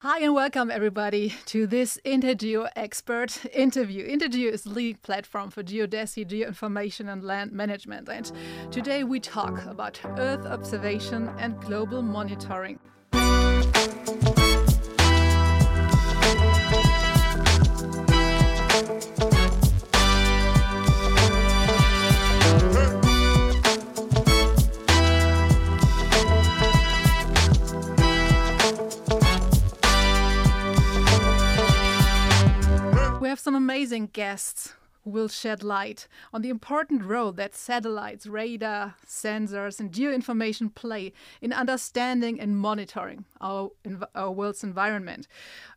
Hi and welcome everybody to this Intergeo expert interview. Intergeo is the leading platform for geodesy, geoinformation and land management. And today we talk about Earth observation and global monitoring. Some amazing guests who will shed light on the important role that satellites, radar, sensors, and geoinformation play in understanding and monitoring our, our world's environment.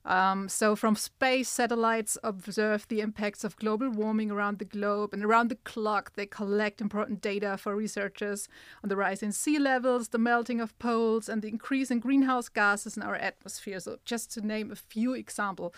Um, so, from space, satellites observe the impacts of global warming around the globe, and around the clock, they collect important data for researchers on the rise in sea levels, the melting of poles, and the increase in greenhouse gases in our atmosphere. So, just to name a few examples.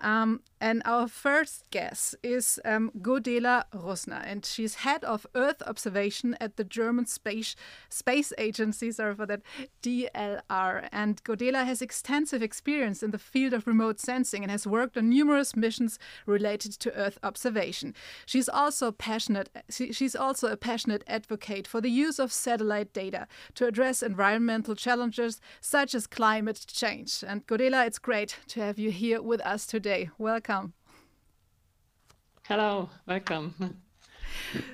Um, and our first guest is um, Godela Rossner, and she's head of Earth observation at the German Space Space Agency. Sorry for that, DLR. And Godela has extensive experience in the field of remote sensing and has worked on numerous missions related to Earth observation. She's also passionate. She's also a passionate advocate for the use of satellite data to address environmental challenges such as climate change. And Godela, it's great to have you here with us today. Welcome. Hello, welcome.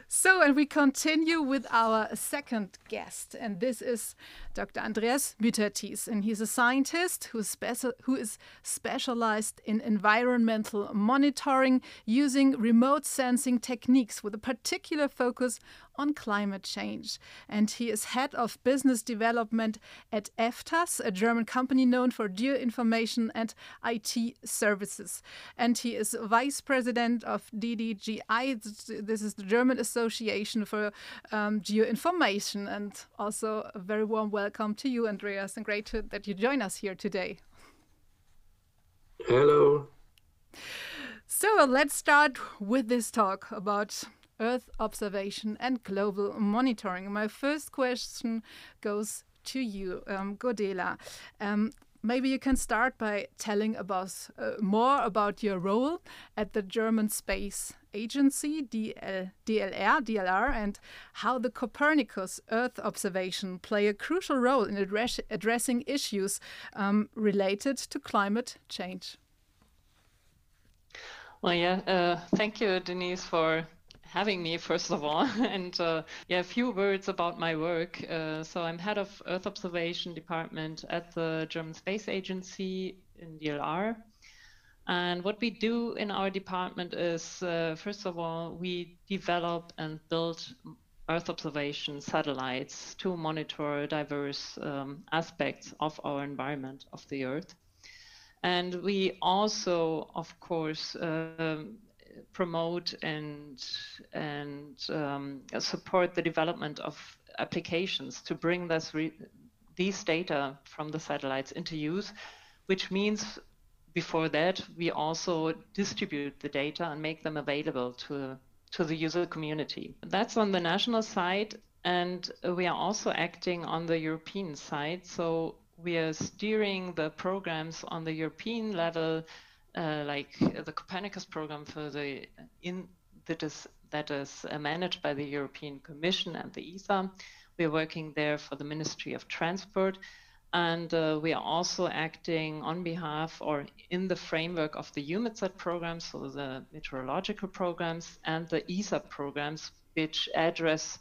So, and we continue with our second guest, and this is Dr. Andreas Müterthies, and he's a scientist who is, who is specialized in environmental monitoring using remote sensing techniques with a particular focus on climate change. And he is head of business development at EFTAS, a German company known for geoinformation and IT services. And he is vice president of DDGI. This is the German Association for um, Geoinformation. And also a very warm welcome to you, Andreas, and great to, that you join us here today. Hello. So let's start with this talk about Earth observation and global monitoring. My first question goes to you, um, Godela. Um, maybe you can start by telling us uh, more about your role at the German Space Agency, DL, DLR, DLR, and how the Copernicus Earth observation play a crucial role in address addressing issues um, related to climate change. Well, yeah, uh, thank you, Denise, for having me, first of all. and uh, yeah, a few words about my work. Uh, so I'm head of Earth Observation Department at the German Space Agency in DLR. And what we do in our department is, uh, first of all, we develop and build Earth observation satellites to monitor diverse um, aspects of our environment of the Earth. And we also, of course, um, promote and and um, support the development of applications to bring these data from the satellites into use, which means before that we also distribute the data and make them available to to the user community. That's on the national side, and we are also acting on the European side. So we are steering the programs on the European level uh, like the Copernicus program for the in that is that is uh, managed by the European Commission and the ESA. We are working there for the Ministry of Transport, and uh, we are also acting on behalf or in the framework of the EUMETSAT programs, so the meteorological programs, and the ESA programs, which address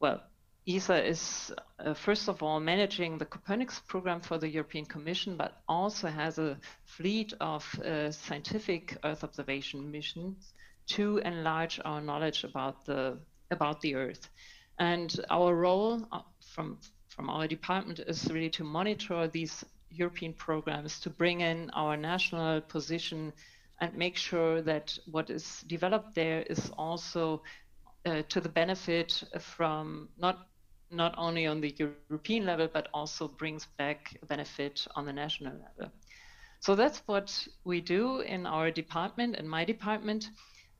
well ESA is, uh, first of all, managing the Copernicus program for the European Commission, but also has a fleet of uh, scientific Earth observation missions to enlarge our knowledge about the about the Earth. And our role uh, from from our department is really to monitor these European programs, to bring in our national position, and make sure that what is developed there is also uh, to the benefit from not not only on the European level, but also brings back benefit on the national level. So that's what we do in our department, in my department.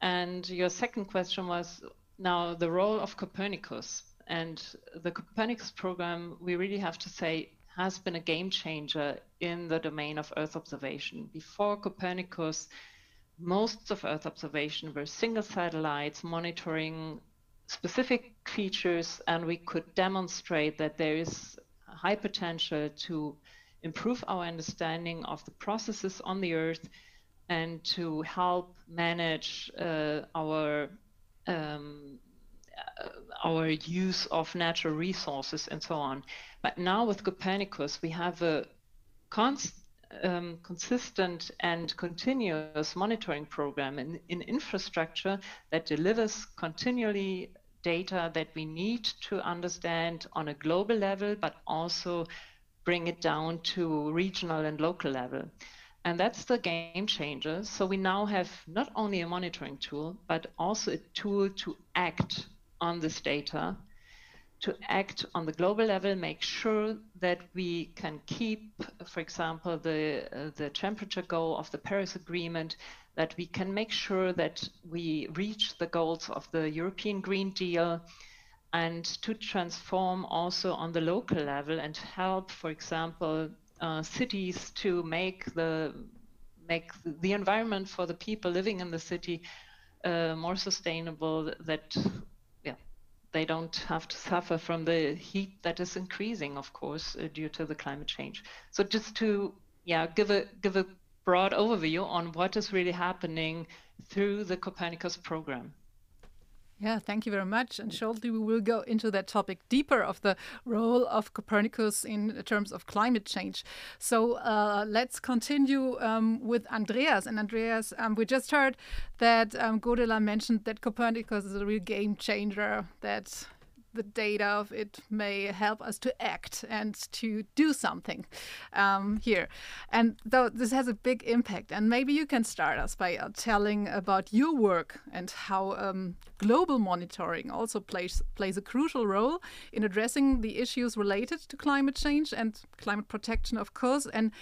And your second question was now the role of Copernicus. And the Copernicus program, we really have to say, has been a game changer in the domain of Earth observation. Before Copernicus, most of Earth observation were single satellites monitoring specific features, and we could demonstrate that there is high potential to improve our understanding of the processes on the Earth and to help manage uh, our um, uh, our use of natural resources and so on. But now with Copernicus, we have a um, consistent and continuous monitoring program in, in infrastructure that delivers continually data that we need to understand on a global level, but also bring it down to regional and local level. And that's the game changer. So we now have not only a monitoring tool, but also a tool to act on this data, to act on the global level, make sure that we can keep, for example, the, uh, the temperature goal of the Paris Agreement, that we can make sure that we reach the goals of the European Green Deal, and to transform also on the local level and help, for example, uh, cities to make the make the environment for the people living in the city uh, more sustainable. That yeah, they don't have to suffer from the heat that is increasing, of course, uh, due to the climate change. So just to yeah give a give a broad overview on what is really happening through the Copernicus program. Yeah, thank you very much. And shortly we will go into that topic deeper of the role of Copernicus in terms of climate change. So uh, let's continue um, with Andreas. And Andreas, um, we just heard that um, Godela mentioned that Copernicus is a real game changer, that the data of it may help us to act and to do something um, here. And though this has a big impact, and maybe you can start us by uh, telling about your work and how um, global monitoring also plays plays a crucial role in addressing the issues related to climate change and climate protection, of course, and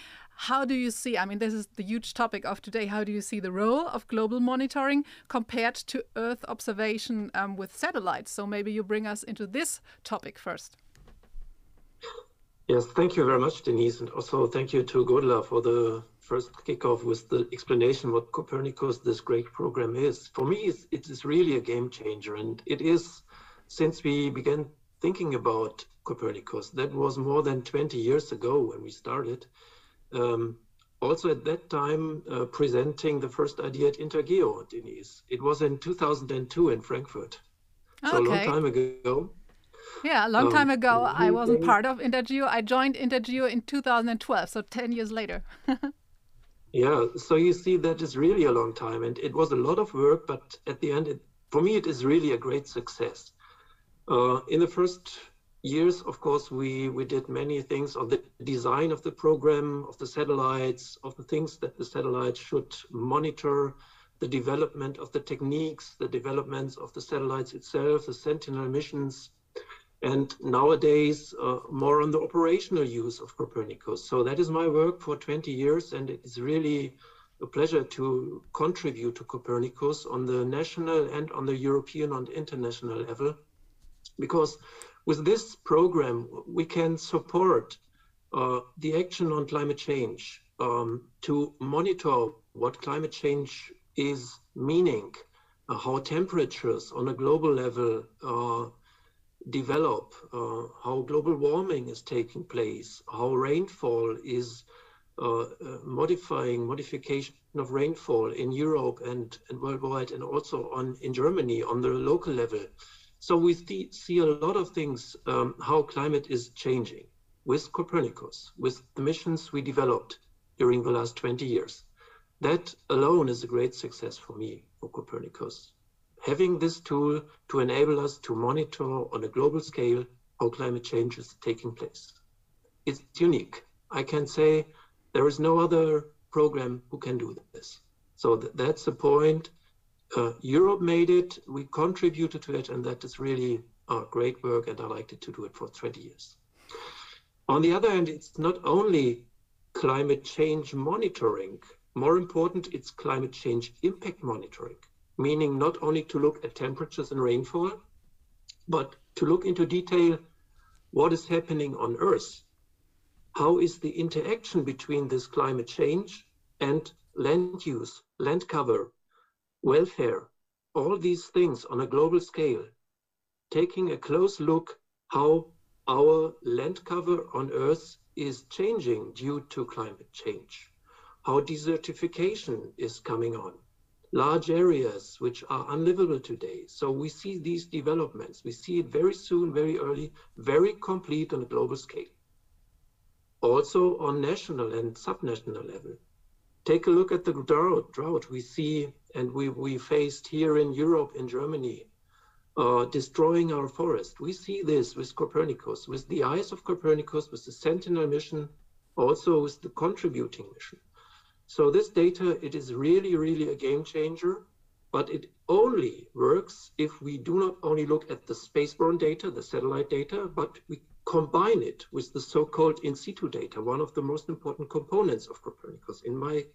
how do you see? I mean, this is the huge topic of today. How do you see the role of global monitoring compared to Earth observation um, with satellites? So maybe you bring us into this topic first. Yes, thank you very much, Denise, and also thank you to Godela for the first kickoff with the explanation what Copernicus, this great program is. For me, it is really a game changer, and it is since we began thinking about Copernicus. That was more than 20 years ago when we started um, also at that time uh, presenting the first idea at Intergeo, Denise. It was in 2002 in Frankfurt. So okay. a long time ago. Yeah, a long um, time ago. I wasn't part of Intergeo. I joined Intergeo in 2012, so 10 years later. yeah, so you see, that is really a long time. And it was a lot of work, but at the end, it, for me, it is really a great success. Uh, in the first years, of course, we, we did many things on the design of the program, of the satellites, of the things that the satellites should monitor, the development of the techniques, the developments of the satellites itself, the Sentinel missions, and nowadays uh, more on the operational use of Copernicus. So that is my work for 20 years, and it is really a pleasure to contribute to Copernicus on the national and on the European and international level, because with this program, we can support uh, the action on climate change um, to monitor what climate change is meaning, uh, how temperatures on a global level uh, develop, uh, how global warming is taking place, how rainfall is uh, uh, modifying modification of rainfall in Europe and, and worldwide, and also on in Germany on the local level. So we see a lot of things, um, how climate is changing with Copernicus, with the missions we developed during the last 20 years. That alone is a great success for me, for Copernicus. Having this tool to enable us to monitor on a global scale how climate change is taking place. It's unique. I can say there is no other program who can do this. So th that's the point uh, Europe made it, we contributed to it, and that is really uh, great work, and I liked it to do it for 20 years. On the other hand, it's not only climate change monitoring, more important, it's climate change impact monitoring, meaning not only to look at temperatures and rainfall, but to look into detail what is happening on Earth. how is the interaction between this climate change and land use, land cover, welfare, all these things on a global scale, taking a close look how our land cover on Earth is changing due to climate change, how desertification is coming on, large areas which are unlivable today. So we see these developments. We see it very soon, very early, very complete on a global scale. Also on national and subnational level. Take a look at the drought, we see and we, we faced here in Europe, in Germany, uh, destroying our forest. We see this with Copernicus, with the eyes of Copernicus, with the Sentinel mission, also with the contributing mission. So this data, it is really, really a game changer, but it only works if we do not only look at the spaceborne data, the satellite data, but we combine it with the so-called in situ data, one of the most important components of Copernicus, in my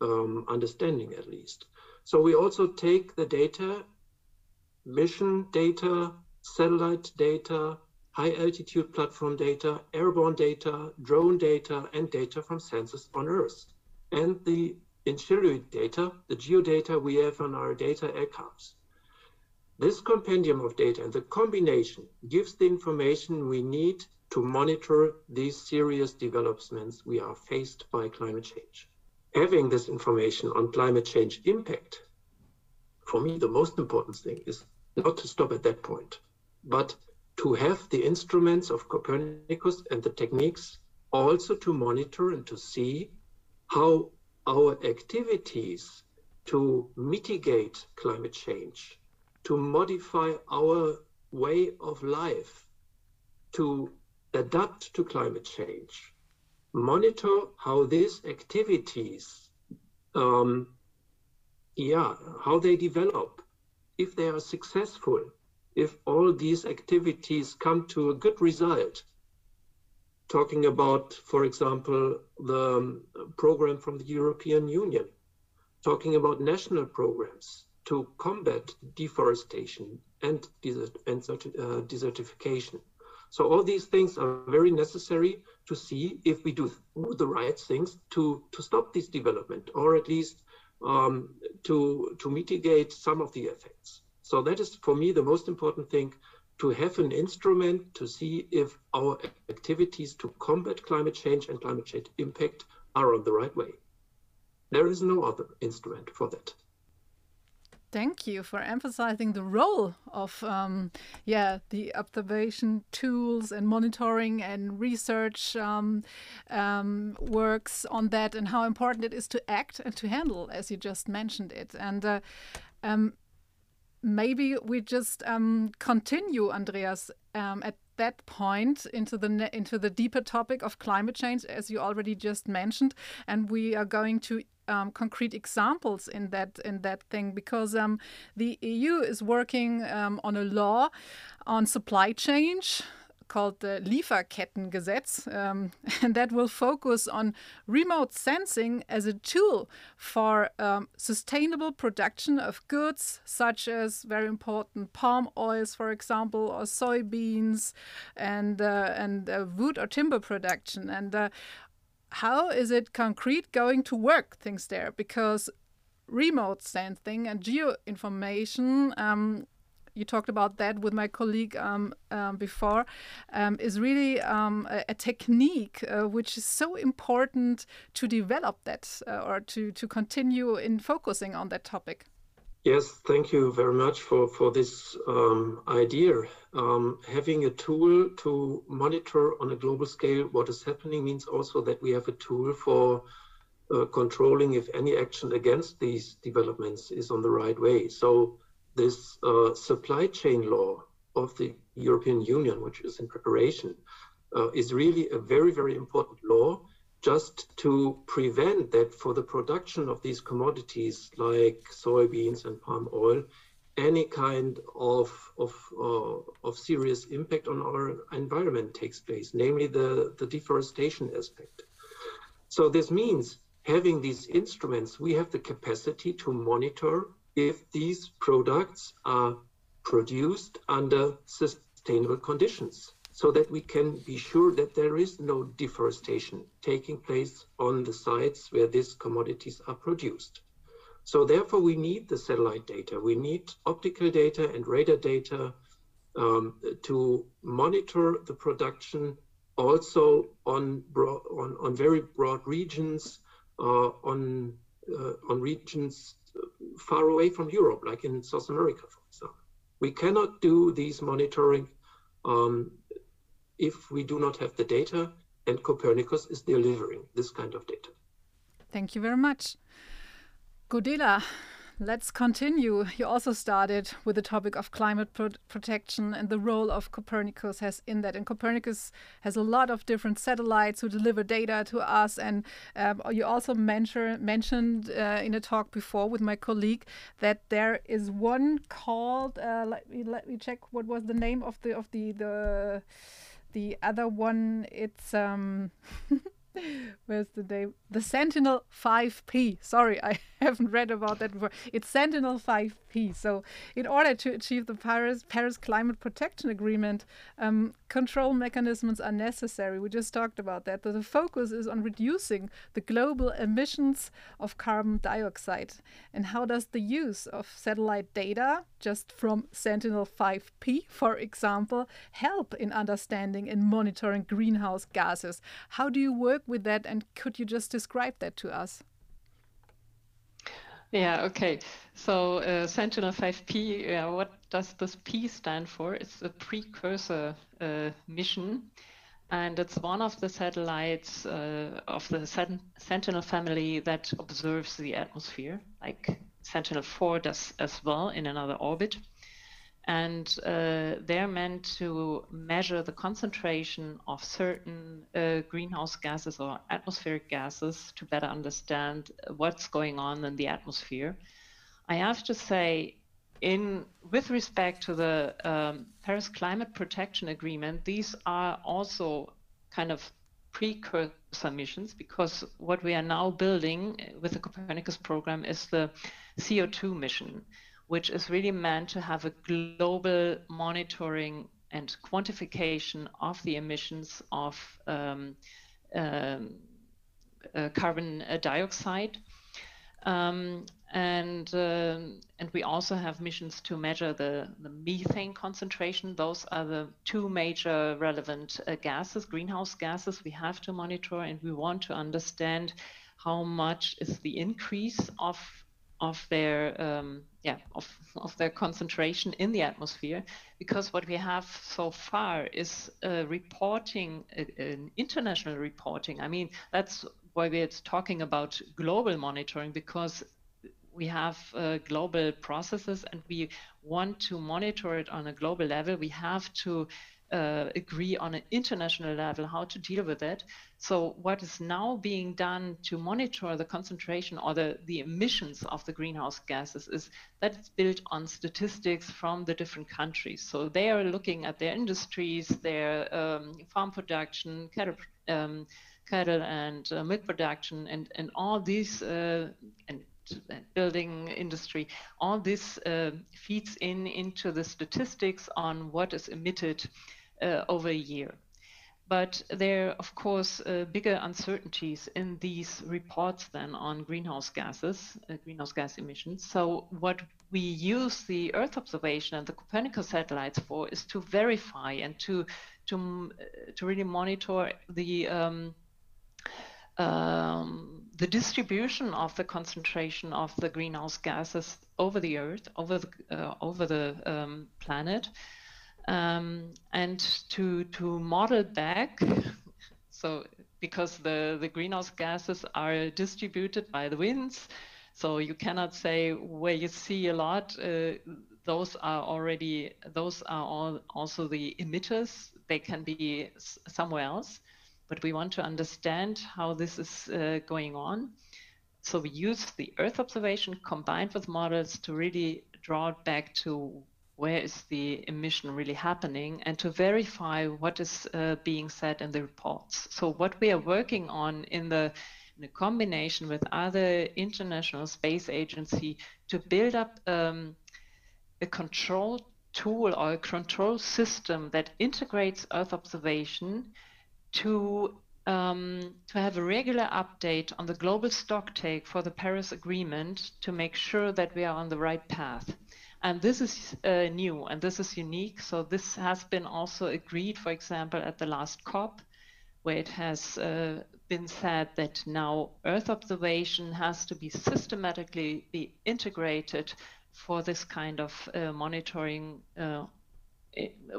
um, understanding at least. So we also take the data, mission data, satellite data, high altitude platform data, airborne data, drone data, and data from sensors on Earth. And the ancillary data, the geodata we have on our data archives. This compendium of data and the combination gives the information we need to monitor these serious developments we are faced by climate change. Having this information on climate change impact, for me, the most important thing is not to stop at that point, but to have the instruments of Copernicus and the techniques also to monitor and to see how our activities to mitigate climate change, to modify our way of life, to adapt to climate change, monitor how these activities, um, yeah, how they develop, if they are successful, if all these activities come to a good result. Talking about, for example, the um, program from the European Union, talking about national programs to combat deforestation and, desert, and uh, desertification. So all these things are very necessary to see if we do the right things to, to stop this development or at least um, to, to mitigate some of the effects. So that is for me the most important thing to have an instrument to see if our activities to combat climate change and climate change impact are on the right way. There is no other instrument for that. Thank you for emphasizing the role of, um, yeah, the observation tools and monitoring and research um, um, works on that, and how important it is to act and to handle, as you just mentioned it. And uh, um, maybe we just um, continue, Andreas, um, at that point into the into the deeper topic of climate change, as you already just mentioned, and we are going to um, concrete examples in that in that thing because um, the EU is working um, on a law on supply chain called the Lieferkettengesetz, um, and that will focus on remote sensing as a tool for um, sustainable production of goods, such as very important palm oils, for example, or soybeans, and uh, and uh, wood or timber production. And uh, how is it concrete going to work things there? Because remote sensing and geo information, um, you talked about that with my colleague um, um, before, um, is really um, a, a, technique uh, which is so important to develop that uh, or to, to continue in focusing on that topic. Yes, thank you very much for, for this um, idea. Um, having a tool to monitor on a global scale what is happening means also that we have a tool for uh, controlling if any action against these developments is on the right way. So this uh, supply chain law of the European Union, which is in preparation, uh, is really a very, very important law just to prevent that for the production of these commodities like soybeans and palm oil, any kind of of, uh, of serious impact on our environment takes place, namely the, the deforestation aspect. So this means having these instruments, we have the capacity to monitor if these products are produced under sustainable conditions. So that we can be sure that there is no deforestation taking place on the sites where these commodities are produced. So therefore, we need the satellite data. We need optical data and radar data um, to monitor the production also on, on, on very broad regions, uh, on, uh, on regions far away from Europe, like in South America, for example. We cannot do these monitoring um, if we do not have the data, and Copernicus is delivering this kind of data. Thank you very much. Godela, let's continue. You also started with the topic of climate pro protection and the role of Copernicus has in that. And Copernicus has a lot of different satellites who deliver data to us. And um, you also mention, mentioned uh, in a talk before with my colleague that there is one called. Uh, let me let me check. What was the name of the of the the the other one? It's um. Where's the name? The Sentinel 5P. Sorry, I haven't read about that before. It's Sentinel 5P. So, in order to achieve the Paris, Paris Climate Protection Agreement, um, control mechanisms are necessary. We just talked about that. the focus is on reducing the global emissions of carbon dioxide. And how does the use of satellite data, just from Sentinel 5P, for example, help in understanding and monitoring greenhouse gases? How do you work with that? And could you just describe that to us? Yeah, okay. So uh, Sentinel 5P, uh, what does this P stand for? It's a precursor uh, mission. And it's one of the satellites uh, of the Sentinel family that observes the atmosphere, like Sentinel 4 does as well in another orbit and uh, they're meant to measure the concentration of certain uh, greenhouse gases or atmospheric gases to better understand what's going on in the atmosphere. I have to say, in with respect to the um, Paris Climate Protection Agreement, these are also kind of precursor missions because what we are now building with the Copernicus program is the CO2 mission which is really meant to have a global monitoring and quantification of the emissions of um, um, uh, carbon dioxide. Um, and uh, and we also have missions to measure the, the methane concentration. Those are the two major relevant uh, gases, greenhouse gases we have to monitor, and we want to understand how much is the increase of of their um, yeah of, of their concentration in the atmosphere because what we have so far is reporting an international reporting. I mean that's why we're talking about global monitoring because we have uh, global processes and we want to monitor it on a global level. We have to uh, agree on an international level how to deal with it. So what is now being done to monitor the concentration or the, the emissions of the greenhouse gases is that it's built on statistics from the different countries. So they are looking at their industries, their um, farm production, cattle, um, cattle and uh, milk production, and, and all these uh, and building industry, all this uh, feeds in into the statistics on what is emitted over a year. But there are, of course, uh, bigger uncertainties in these reports than on greenhouse gases, uh, greenhouse gas emissions. So what we use the Earth observation and the Copernicus satellites for is to verify and to to to really monitor the um, um, the distribution of the concentration of the greenhouse gases over the Earth, over the uh, over the um, planet, um, and to to model back so because the the greenhouse gases are distributed by the winds so you cannot say where you see a lot uh, those are already those are all also the emitters they can be somewhere else. But we want to understand how this is uh, going on. So we use the earth observation combined with models to really draw it back to where is the emission really happening and to verify what is uh, being said in the reports. So what we are working on in the in a combination with other international space agency to build up um, a control tool or a control system that integrates Earth observation to um, to have a regular update on the global stock take for the Paris Agreement to make sure that we are on the right path. And this is uh, new and this is unique. So this has been also agreed, for example, at the last COP, where it has uh, been said that now Earth observation has to be systematically be integrated for this kind of uh, monitoring uh,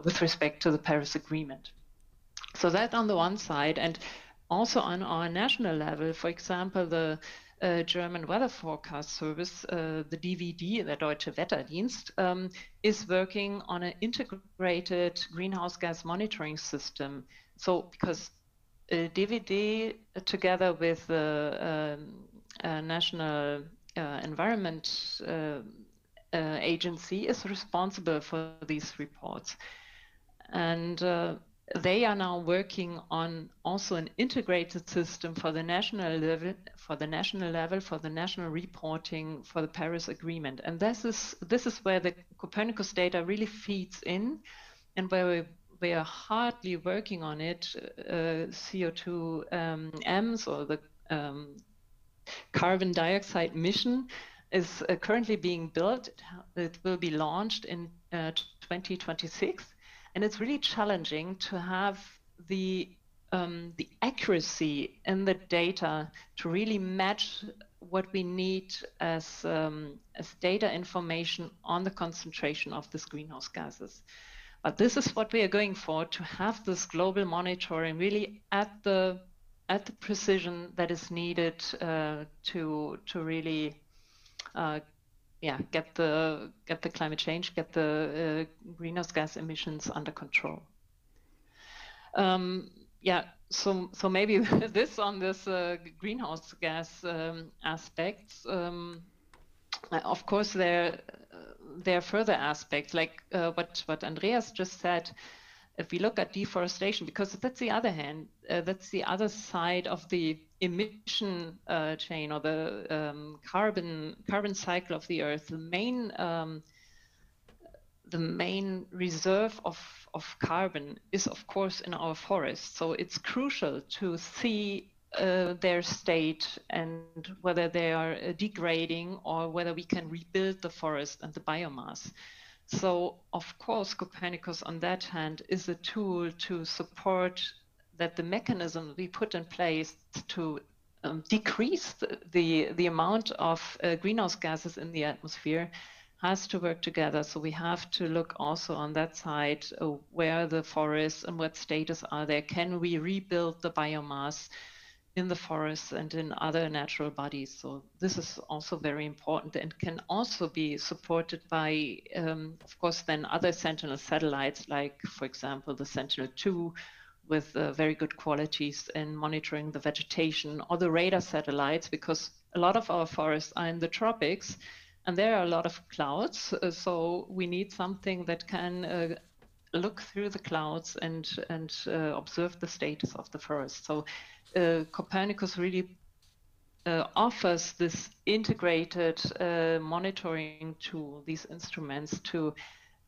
with respect to the Paris Agreement. So that on the one side, and also on our national level, for example, the uh, German Weather Forecast Service, uh, the DWD, the Deutsche Wetterdienst, um, is working on an integrated greenhouse gas monitoring system. So, because uh, DWD, together with the uh, National Environment Agency, is responsible for these reports. And they are now working on also an integrated system for the national level for the national level for the national reporting for the Paris Agreement. And this is this is where the Copernicus data really feeds in and where we, we are hardly working on it uh, CO2 um, EMS or the um, carbon dioxide mission is uh, currently being built. It will be launched in uh, 2026 and it's really challenging to have the um, the accuracy in the data to really match what we need as um, as data information on the concentration of these greenhouse gases. But this is what we are going for to have this global monitoring really at the at the precision that is needed uh, to to really uh, yeah, get the get the climate change, get the uh, greenhouse gas emissions under control. Um, yeah, so so maybe this on this uh, greenhouse gas um, aspects. Um, of course, there uh, there are further aspects like uh, what what Andreas just said if we look at deforestation, because that's the other hand, uh, that's the other side of the emission uh, chain or the um, carbon carbon cycle of the Earth. The main um, the main reserve of of carbon is of course in our forests. So it's crucial to see uh, their state and whether they are uh, degrading or whether we can rebuild the forest and the biomass. So, of course, Copernicus, on that hand, is a tool to support that the mechanism we put in place to um, decrease the, the, the, amount of uh, greenhouse gases in the atmosphere has to work together. So we have to look also on that side uh, where the forests and what status are there. Can we rebuild the biomass? In the forests and in other natural bodies. So this is also very important and can also be supported by, um, of course, then other Sentinel satellites, like, for example, the Sentinel-2 with uh, very good qualities in monitoring the vegetation or the radar satellites, because a lot of our forests are in the tropics and there are a lot of clouds. Uh, so we need something that can uh, look through the clouds and and uh, observe the status of the forest. So uh, Copernicus really uh, offers this integrated uh, monitoring tool, these instruments to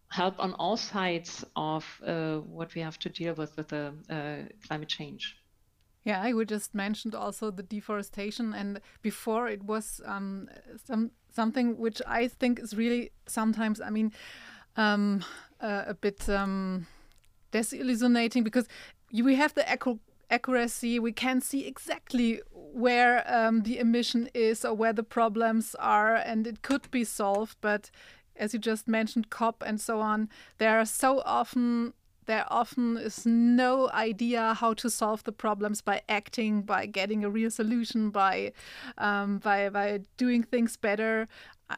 help on all sides of uh, what we have to deal with with the uh, climate change. Yeah, I would just mentioned also the deforestation, and before it was um, some something which I think is really sometimes. I mean, um, uh, a bit um, because we have the accuracy, we can see exactly where um, the emission is or where the problems are, and it could be solved. But as you just mentioned, COP and so on, there are so often there often is no idea how to solve the problems by acting, by getting a real solution, by um, by by doing things better. I,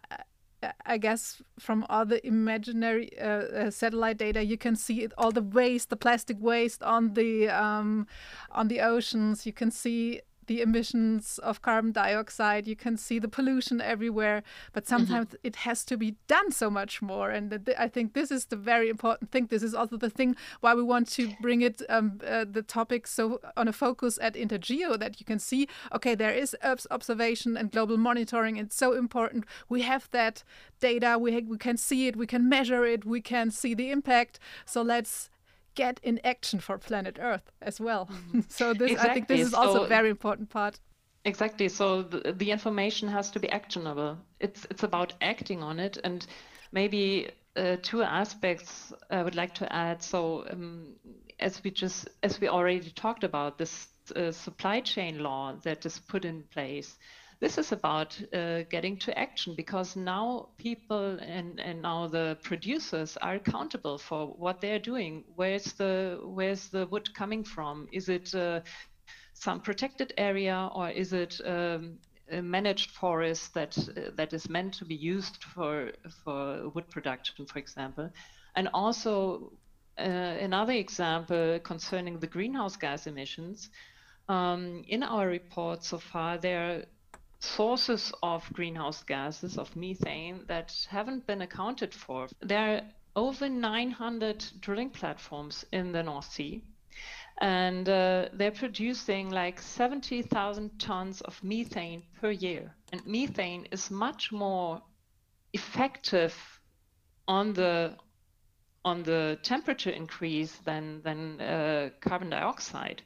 I guess from all the imaginary uh, uh, satellite data, you can see it, all the waste, the plastic waste on the um, on the oceans. You can see the emissions of carbon dioxide, you can see the pollution everywhere, but mm-hmm. sometimes mm-hmm. it has to be done so much more. And th- I think this is the very important thing. This is also the thing why we want to bring it, um, uh, the topic, so on a focus at Intergeo that you can see, okay, there is Earth observation and global monitoring. It's so important. We have that data, we, ha- we can see it, we can measure it, we can see the impact. So let's get in action for planet Earth as well. Mm-hmm. so this, exactly. I think, this is also so, a very important part. Exactly. So the, the information has to be actionable. It's it's about acting on it, and maybe uh, two aspects I would like to add. So um, as we just as we already talked about this uh, supply chain law that is put in place this is about uh, getting to action because now people and, and now the producers are accountable for what they're doing. Where's the where's the wood coming from? Is it uh, some protected area or is it um, a managed forest that uh, that is meant to be used for for wood production, for example? And also uh, another example concerning the greenhouse gas emissions. Um, in our report so far, there sources of greenhouse gases, of methane, that haven't been accounted for. There are over 900 drilling platforms in the North Sea, and uh, they're producing like 70,000 tons of methane per year. And methane is much more effective on the on the temperature increase than than uh, carbon dioxide.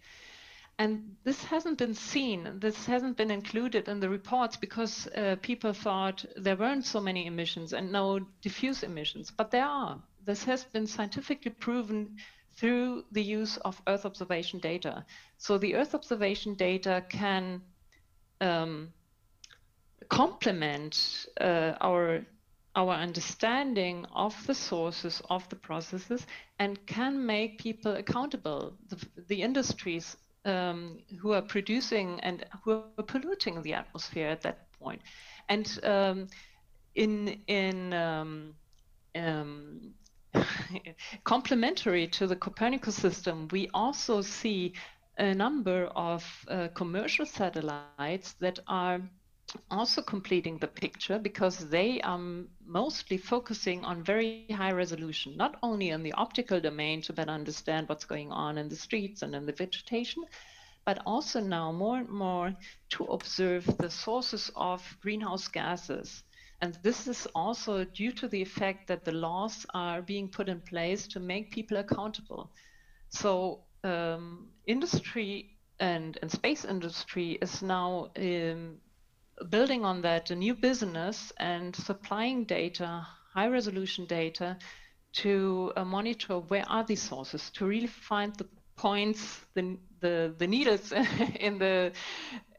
And this hasn't been seen, this hasn't been included in the reports because uh, people thought there weren't so many emissions and no diffuse emissions, but there are. This has been scientifically proven through the use of Earth observation data. So the Earth observation data can um, complement uh, our our understanding of the sources of the processes and can make people accountable. The, the industries um, who are producing and who are polluting the atmosphere at that point. And um, in in um, um complementary to the Copernicus system, we also see a number of uh, commercial satellites that are also completing the picture because they are mostly focusing on very high resolution, not only in the optical domain to better understand what's going on in the streets and in the vegetation, but also now more and more to observe the sources of greenhouse gases. And this is also due to the effect that the laws are being put in place to make people accountable. So um, industry and, and space industry is now um, building on that a new business and supplying data, high resolution data, to uh, monitor where are these sources, to really find the points, the the, the needles in the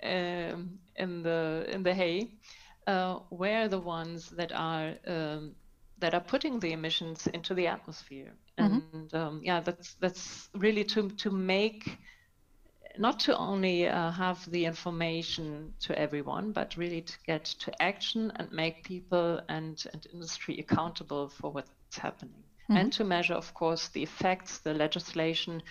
um, in the in the hay, uh, where are the ones that are um, that are putting the emissions into the atmosphere. Mm-hmm. And um, yeah, that's that's really to to make not to only uh, have the information to everyone, but really to get to action and make people and, and industry accountable for what's happening. Mm-hmm. And to measure, of course, the effects, the legislation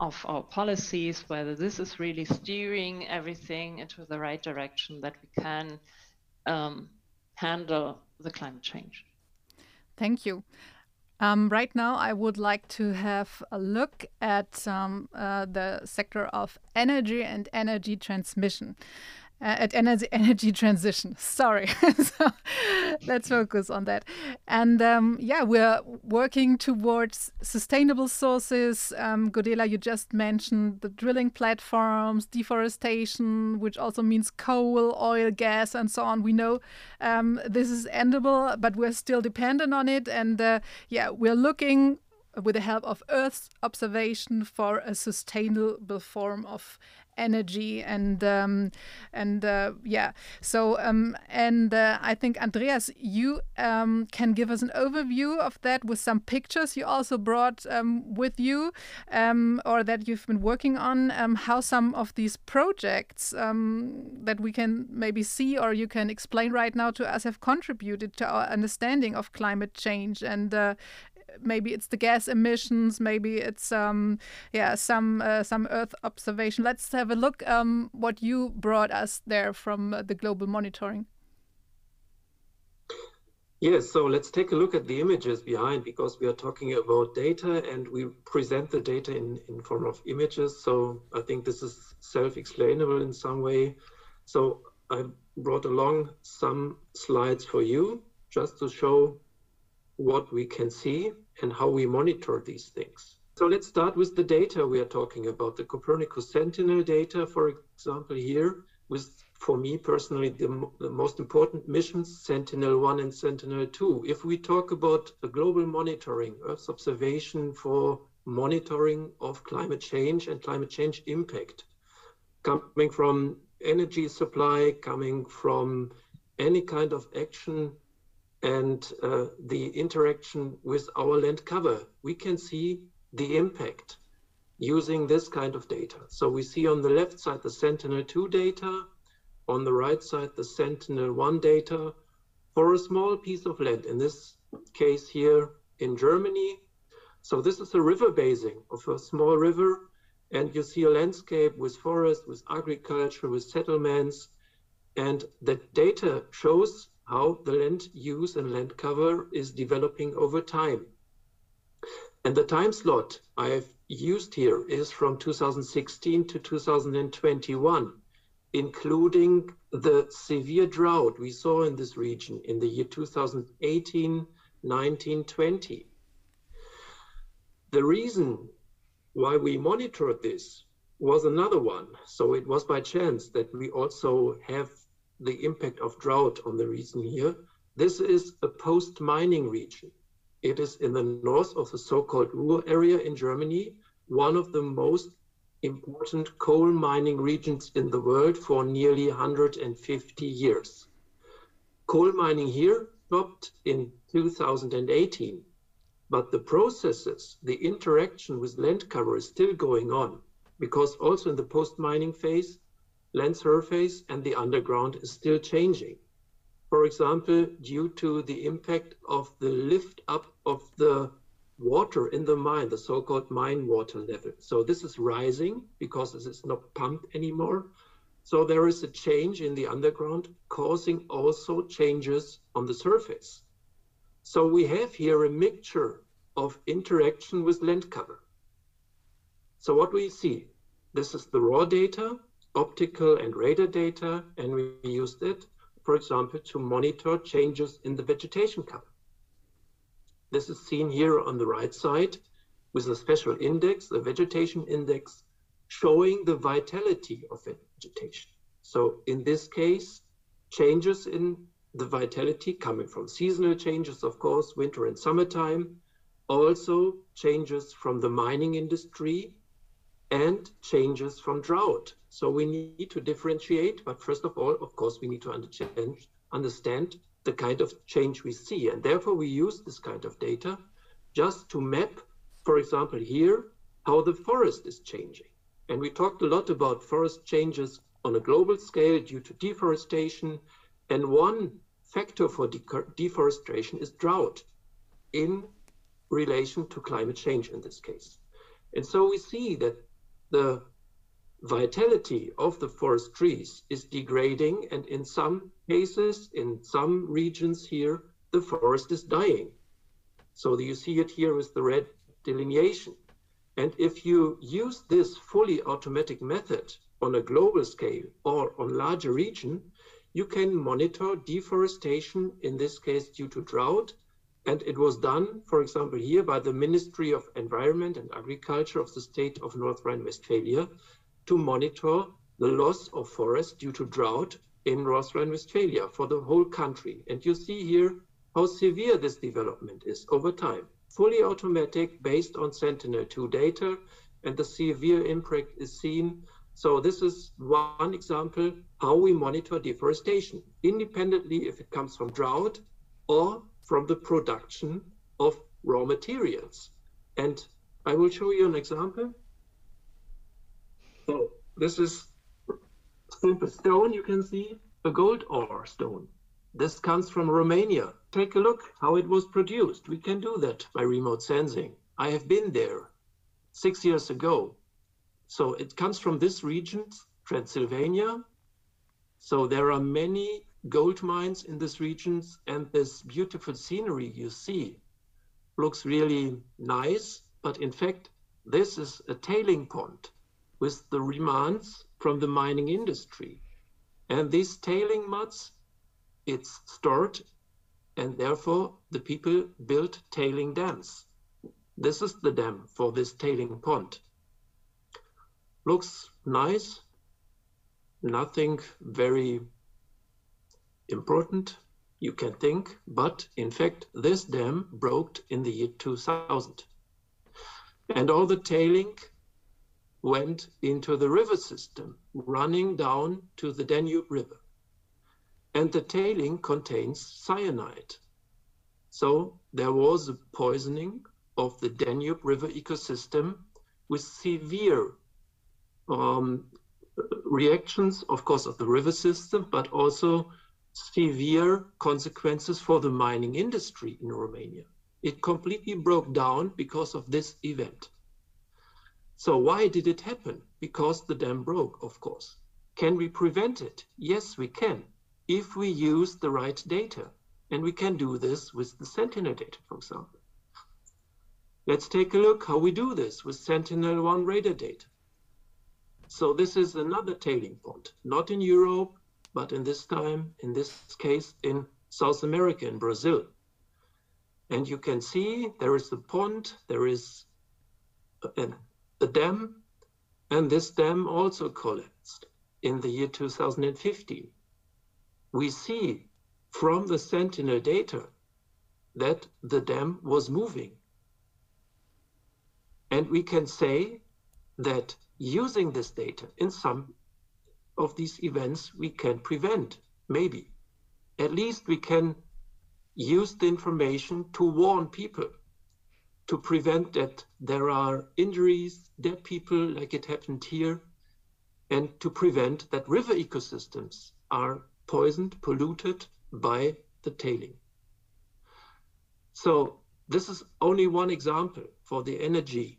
of our policies, whether this is really steering everything into the right direction that we can um, handle the climate change. Thank you. Um, right now, I would like to have a look at um, uh, the sector of energy and energy transmission. Uh, at energy energy transition. Sorry, so let's focus on that. And um, yeah, we're working towards sustainable sources. Um, Godela, you just mentioned the drilling platforms, deforestation, which also means coal, oil, gas, and so on. We know um, this is endable, but we're still dependent on it. And uh, yeah, we're looking with the help of Earth's observation for a sustainable form of energy and um, and uh, yeah. So um, and uh, I think Andreas you um, can give us an overview of that with some pictures you also brought um, with you um, or that you've been working on um, how some of these projects um that we can maybe see or you can explain right now to us have contributed to our understanding of climate change and uh, maybe it's the gas emissions, maybe it's um, yeah some uh, some Earth observation. Let's have a look um, what you brought us there from uh, the global monitoring. Yes, so let's take a look at the images behind because we are talking about data and we present the data in, in form of images. So I think this is self-explainable in some way. So I brought along some slides for you just to show what we can see and how we monitor these things. So let's start with the data we are talking about, the Copernicus Sentinel data, for example, here with for me personally, the, the, most important missions, Sentinel-1 and Sentinel-2. If we talk about the global monitoring, Earth's observation for monitoring of climate change and climate change impact, coming from energy supply, coming from any kind of action and uh, the interaction with our land cover, we can see the impact using this kind of data. So we see on the left side the Sentinel-2 data, on the right side the Sentinel-1 data for a small piece of land, in this case here in Germany. So this is a river basing of a small river, and you see a landscape with forest, with agriculture, with settlements, and the data shows how the land use and land cover is developing over time. And the time slot I've used here is from 2016 to 2021 including the severe drought we saw in this region in the year 2018, 19, 20. The reason why we monitored this was another one. So it was by chance that we also have the impact of drought on the region here. This is a post-mining region. It is in the north of the so-called Ruhr area in Germany, one of the most important coal mining regions in the world for nearly 150 years. Coal mining here stopped in 2018, but the processes, the interaction with land cover is still going on because also in the post-mining phase, land surface and the underground is still changing. For example, due to the impact of the lift up of the water in the mine, the so-called mine water level. So this is rising because this is not pumped anymore. So there is a change in the underground causing also changes on the surface. So we have here a mixture of interaction with land cover. So what we see, this is the raw data, optical and radar data, and we used it, for example, to monitor changes in the vegetation cover. This is seen here on the right side with a special index, the vegetation index, showing the vitality of vegetation. So in this case, changes in the vitality coming from seasonal changes, of course, winter and summertime, also changes from the mining industry and changes from drought. So we need to differentiate, but first of all, of course, we need to understand, the kind of change we see. And therefore, we use this kind of data just to map, for example, here, how the forest is changing. And we talked a lot about forest changes on a global scale due to deforestation. And one factor for de deforestation is drought in relation to climate change in this case. And so we see that the vitality of the forest trees is degrading and in some cases, in some regions here, the forest is dying. So you see it here with the red delineation. And if you use this fully automatic method on a global scale or on larger region, you can monitor deforestation, in this case due to drought. And it was done, for example, here by the Ministry of Environment and Agriculture of the state of North Rhine-Westphalia, to monitor the loss of forest due to drought in North Rhine-Westphalia for the whole country. And you see here how severe this development is over time. Fully automatic based on Sentinel-2 data and the severe impact is seen. So this is one example how we monitor deforestation, independently if it comes from drought or from the production of raw materials. And I will show you an example. So this is simple stone, you can see, a gold ore stone. This comes from Romania. Take a look how it was produced. We can do that by remote sensing. I have been there six years ago. So it comes from this region, Transylvania. So there are many gold mines in this region and this beautiful scenery you see looks really nice, but in fact, this is a tailing pond with the remains from the mining industry. And these tailing muds, it's stored, and therefore the people built tailing dams. This is the dam for this tailing pond. Looks nice, nothing very important, you can think, but in fact, this dam broke in the year 2000. And all the tailing went into the river system, running down to the Danube River. And the tailing contains cyanide. So there was a poisoning of the Danube River ecosystem with severe um, reactions, of course, of the river system, but also severe consequences for the mining industry in Romania. It completely broke down because of this event. So why did it happen? Because the dam broke, of course. Can we prevent it? Yes, we can, if we use the right data. And we can do this with the Sentinel data, for example. Let's take a look how we do this with Sentinel-1 radar data. So this is another tailing pond, not in Europe, but in this time, in this case, in South America, in Brazil. And you can see there is a pond, there is a dam, and this dam also collapsed in the year 2015. We see from the Sentinel data that the dam was moving. And we can say that using this data in some of these events we can prevent, maybe. At least we can use the information to warn people, to prevent that there are injuries, dead people like it happened here, and to prevent that river ecosystems are poisoned, polluted by the tailing. So this is only one example for the energy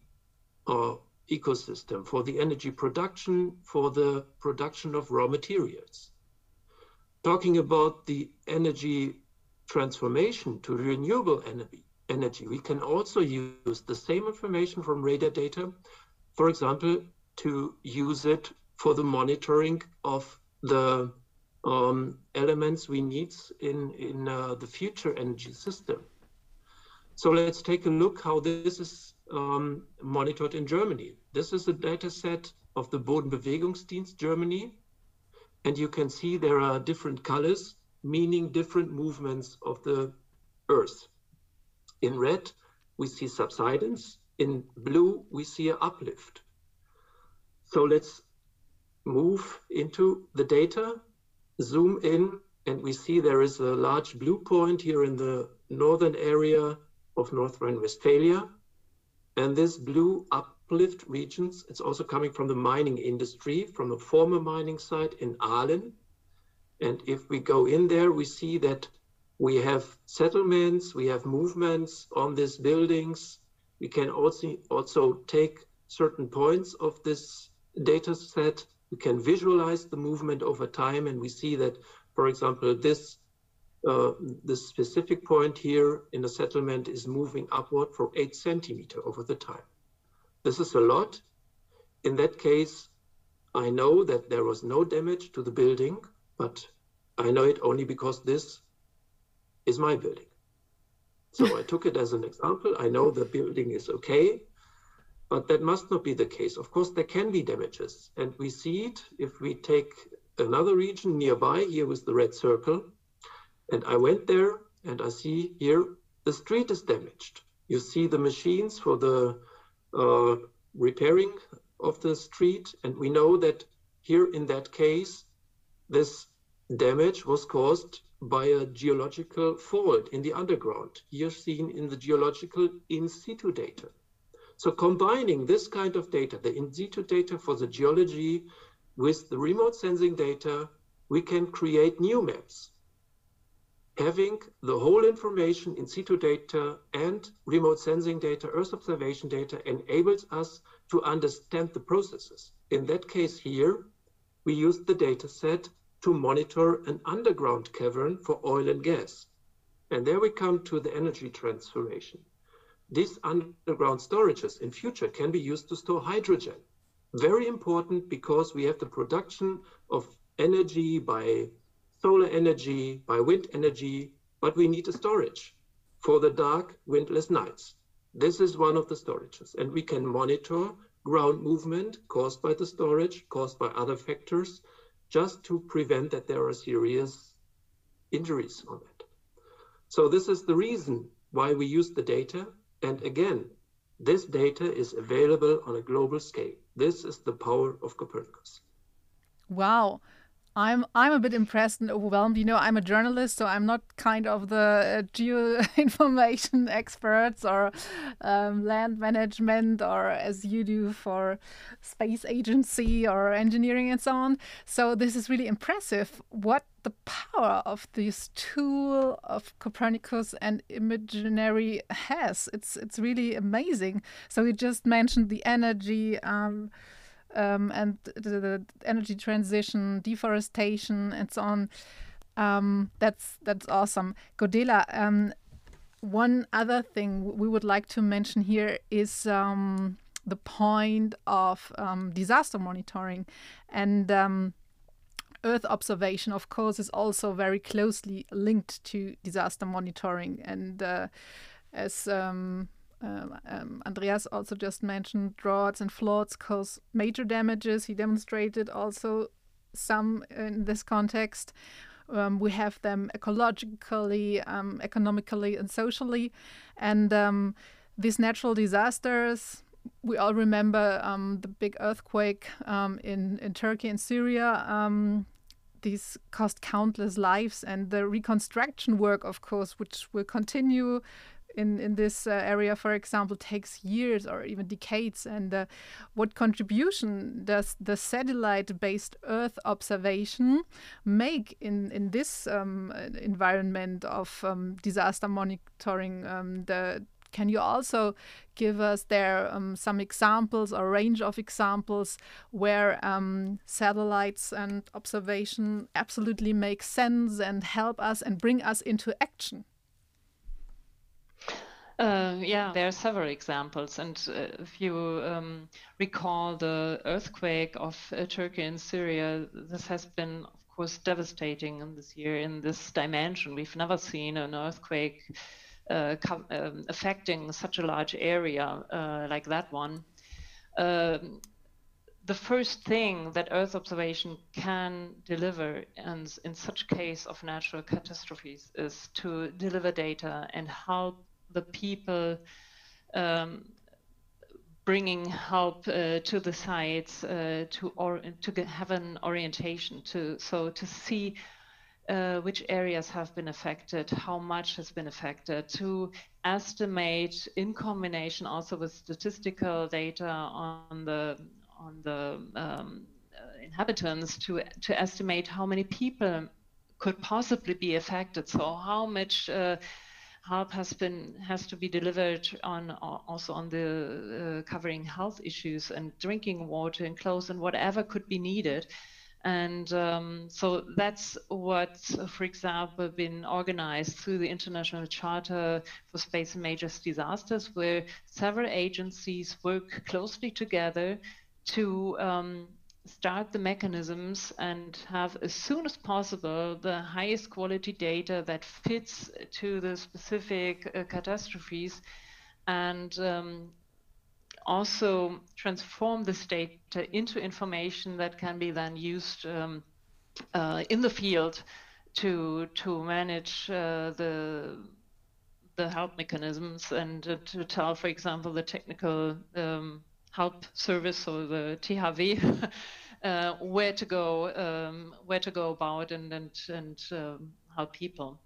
or ecosystem, for the energy production, for the production of raw materials. Talking about the energy transformation to renewable energy, energy, we can also use the same information from radar data, for example, to use it for the monitoring of the um, elements we need in, in uh, the future energy system. So let's take a look how this is um, monitored in Germany. This is a data set of the Bodenbewegungsdienst Germany. And you can see there are different colors, meaning different movements of the Earth. In red, we see subsidence. In blue, we see an uplift. So let's move into the data, zoom in, and we see there is a large blue point here in the northern area of North Rhine-Westphalia. And this blue uplift regions, it's also coming from the mining industry, from a former mining site in Ahlen. And if we go in there, we see that we have settlements, we have movements on these buildings. We can also, also take certain points of this data set. We can visualize the movement over time. And we see that, for example, this uh, specific point here in the settlement is moving upward for eight centimeter over the time. This is a lot. In that case, I know that there was no damage to the building, but I know it only because this is my building. So I took it as an example. I know the building is okay, but that must not be the case. Of course, there can be damages, and we see it if we take another region nearby here with the red circle. And I went there and I see here the street is damaged. You see the machines for the uh, repairing of the street. And we know that here in that case, this damage was caused by a geological fault in the underground, here seen in the geological in situ data. So combining this kind of data, the in situ data for the geology with the remote sensing data, we can create new maps having the whole information in situ data and remote sensing data, Earth observation data enables us to understand the processes. In that case here, we used the data set to monitor an underground cavern for oil and gas. And there we come to the energy transformation. These underground storages in future can be used to store hydrogen. Very important because we have the production of energy by solar energy, by wind energy, but we need a storage for the dark, windless nights. This is one of the storages, and we can monitor ground movement caused by the storage, caused by other factors, just to prevent that there are serious injuries on it. So this is the reason why we use the data. And again, this data is available on a global scale. This is the power of Copernicus. Wow. I'm I'm a bit impressed and overwhelmed. You know, I'm a journalist, so I'm not kind of the uh, geo information experts or um, land management or as you do for space agency or engineering and so on. So this is really impressive. What the power of this tool of Copernicus and imaginary has. It's it's really amazing. So you just mentioned the energy. Um, um, and the, the, energy transition, deforestation, and so on. Um, that's that's awesome, Godela. Um, one other thing we would like to mention here is um, the point of um, disaster monitoring and um, Earth observation. Of course, is also very closely linked to disaster monitoring, and uh, as um, um, Andreas also just mentioned droughts and floods cause major damages. He demonstrated also some in this context. Um, we have them ecologically, um, economically, and socially. And um, these natural disasters, we all remember um, the big earthquake in, in Turkey and Syria these cost countless lives and the reconstruction work of course which will continue in in this uh, area, for example, takes years or even decades. And uh, what contribution does the satellite-based Earth observation make in in this um, environment of um, disaster monitoring? Um, the can you also give us there um, some examples or range of examples where um, satellites and observation absolutely make sense and help us and bring us into action? Uh, yeah, there are several examples, and uh, if you um, recall the earthquake of uh, Turkey and Syria, this has been, of course, devastating in this year in this dimension. We've never seen an earthquake uh, um, affecting such a large area uh, like that one. Um, the first thing that Earth observation can deliver and in such case of natural catastrophes is to deliver data and help the people um, bringing help uh, to the sites uh, to or to have an orientation to so to see uh, which areas have been affected, how much has been affected, to estimate in combination also with statistical data on the on the um, uh, inhabitants to to estimate how many people could possibly be affected. So how much uh, help has been has to be delivered on also on the uh, covering health issues and drinking water and clothes and whatever could be needed. And um, so that's what, for example, been organized through the International Charter for Space and Major Disasters, where several agencies work closely together to um, start the mechanisms and have as soon as possible the highest quality data that fits to the specific uh, catastrophes and um, also transform this data into information that can be then used um, uh, in the field to to manage uh, the the help mechanisms and uh, to tell, for example, the technical um, help service or the THW uh, where to go, um, where to go about and and and um, help people.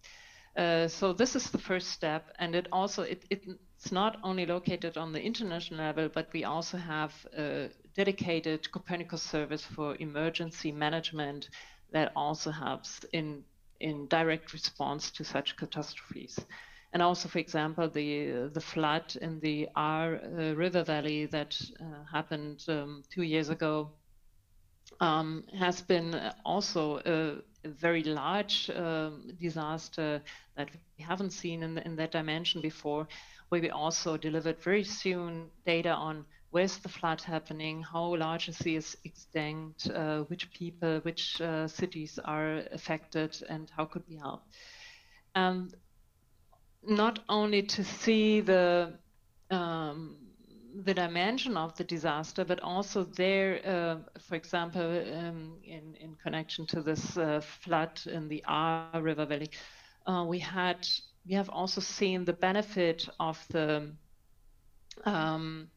Uh, so this is the first step, and it also it, it's not only located on the international level, but we also have a dedicated Copernicus service for emergency management that also helps in in direct response to such catastrophes. And also, for example, the the flood in the Ahr uh, River Valley that uh, happened um, two years ago um, has been also a, a very large um, disaster that we haven't seen in, in that dimension before, where we also delivered very soon data on where's the flood happening, how large is the extent, uh, which people, which uh, cities are affected, and how could we help. And not only to see the um, the dimension of the disaster, but also there, uh, for example, um, in, in connection to this uh, flood in the Ahr River Valley, uh, we had we have also seen the benefit of the um,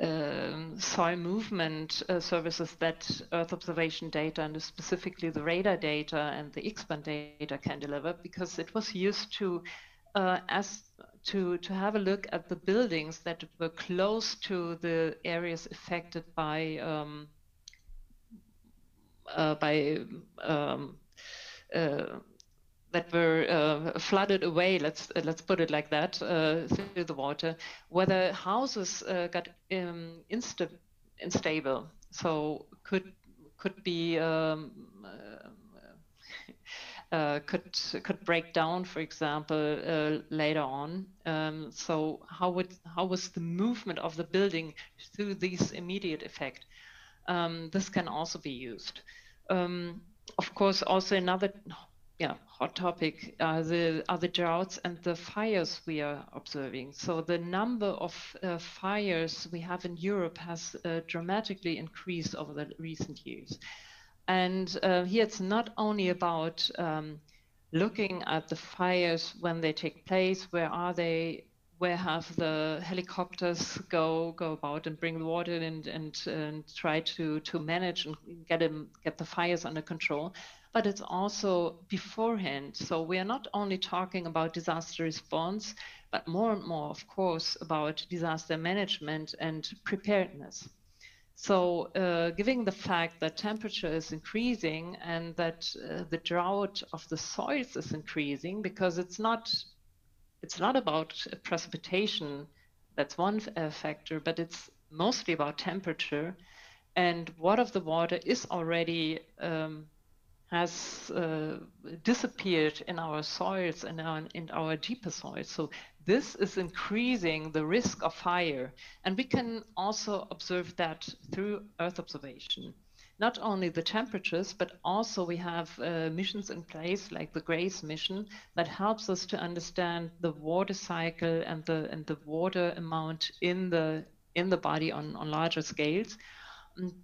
uh, soil movement uh, services that Earth observation data and specifically the radar data and the X-band data can deliver because it was used to uh, as to to have a look at the buildings that were close to the areas affected by um, uh, by um, uh, that were uh, flooded away. Let's uh, let's put it like that uh, through the water. Whether houses got um, insta- unstable, so could could be um, uh, could could break down, for example, uh, later on. Um, so how would how was the movement of the building through this immediate effect? Um, this can also be used. Um, of course, also another yeah hot topic are the are the droughts and the fires we are observing. So the number of uh, fires we have in Europe has uh, dramatically increased over the recent years. And uh, here it's not only about um, looking at the fires when they take place, where are they, where have the helicopters go go about and bring the water and and, and try to to manage and get them get the fires under control, but it's also beforehand. So we are not only talking about disaster response, but more and more, of course, about disaster management and preparedness. So, uh, given the fact that temperature is increasing and that uh, the drought of the soils is increasing, because it's not it's not about precipitation, that's one uh, factor, but it's mostly about temperature. And what of the water is already um, has uh, disappeared in our soils and our, in our deeper soils. So this is increasing the risk of fire. And we can also observe that through Earth observation. Not only the temperatures, but also we have uh, missions in place like the GRACE mission that helps us to understand the water cycle and the and the water amount in the in the body on, on larger scales.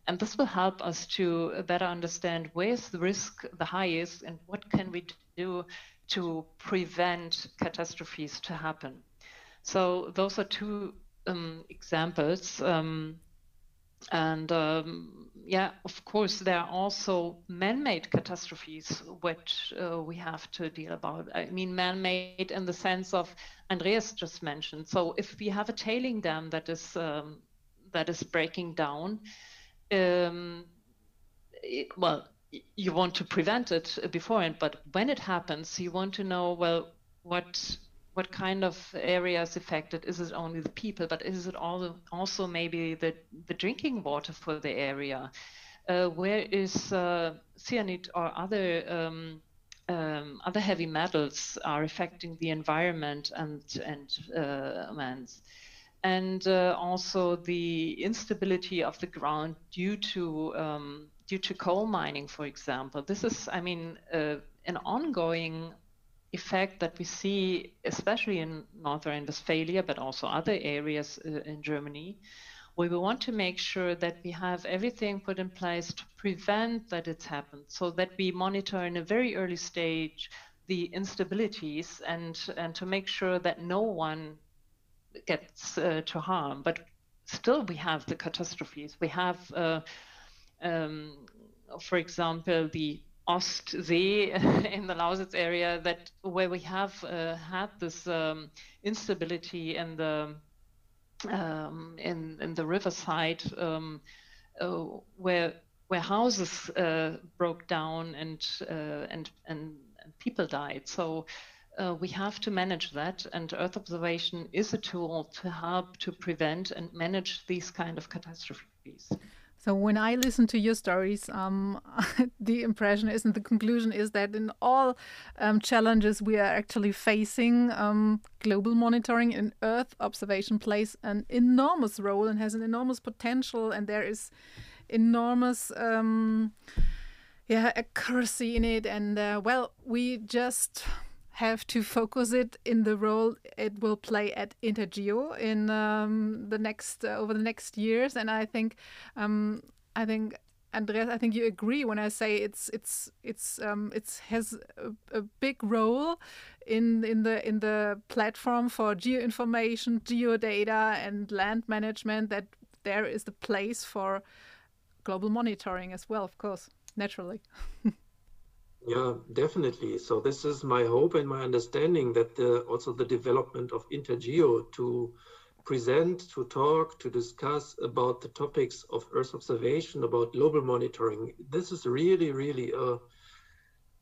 And this will help us to better understand where's the risk the highest and what can we do to prevent catastrophes to happen. So those are two um, examples. Um, and um, yeah, of course, there are also man-made catastrophes which uh, we have to deal about. I mean, man-made in the sense of Andreas just mentioned. So if we have a tailing dam that is um, that is breaking down, um, it, well, you want to prevent it beforehand, but when it happens, you want to know well what what kind of areas affected? Is it only the people, but is it all, also maybe the the drinking water for the area? Uh, where is uh, cyanide or other um, um, other heavy metals are affecting the environment and and uh, lands? And uh, also the instability of the ground due to um, due to coal mining, for example. This is, I mean, uh, an ongoing effect that we see, especially in North Rhine-Westphalia, but also other areas uh, in Germany, where we want to make sure that we have everything put in place to prevent that it's happened, so that we monitor in a very early stage the instabilities and and to make sure that no one gets uh, to harm. But still, we have the catastrophes. We have uh, um, for example, the Ostsee in the Lausitz area, that where we have uh, had this um, instability in the um, in in the riverside, um, uh, where where houses uh, broke down and uh, and and people died. So uh, we have to manage that, and Earth observation is a tool to help to prevent and manage these kind of catastrophes. So when I listen to your stories, um, the impression is, and the conclusion is that in all um, challenges we are actually facing, um, global monitoring and Earth observation plays an enormous role and has an enormous potential, and there is enormous um, yeah accuracy in it. And uh, well, we just have to focus it in the role it will play at Intergeo in um, the next uh, over the next years. And I think um, I think Andreas, I think you agree when I say it's it's it's um, it's has a, a, big role in in the in the platform for geoinformation, geodata, and land management. That there is the place for global monitoring as well, of course, naturally. Yeah, definitely. So this is my hope and my understanding that the, also the development of Intergeo to present, to talk, to discuss about the topics of Earth observation, about global monitoring. This is really, really a,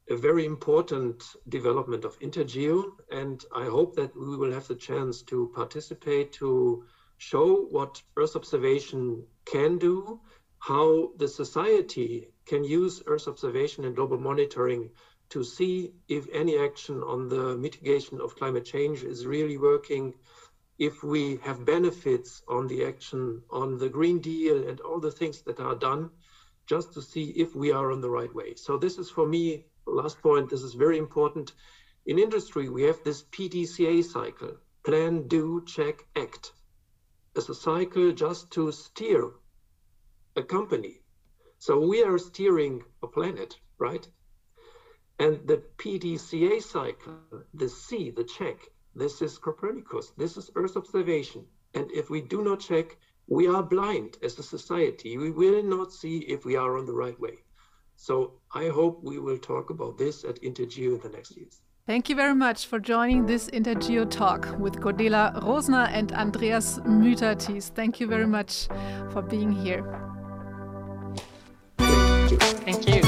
a very important development of Intergeo. And I hope that we will have the chance to participate, to show what Earth observation can do, how the society can use Earth observation and global monitoring to see if any action on the mitigation of climate change is really working, if we have benefits on the action on the Green Deal and all the things that are done, just to see if we are on the right way. So this is for me, last point, this is very important. In industry, we have this PDCA cycle, plan, do, check, act, as a cycle just to steer a company so we are steering a planet, right? And the PDCA cycle, the C, the check, this is Copernicus, this is Earth observation. And if we do not check, we are blind as a society. We will not see if we are on the right way. So I hope we will talk about this at Intergeo in the next years. Thank you very much for joining this Intergeo talk with Godela Rossner and Andreas Müterthies. Thank you very much for being here. Thank you.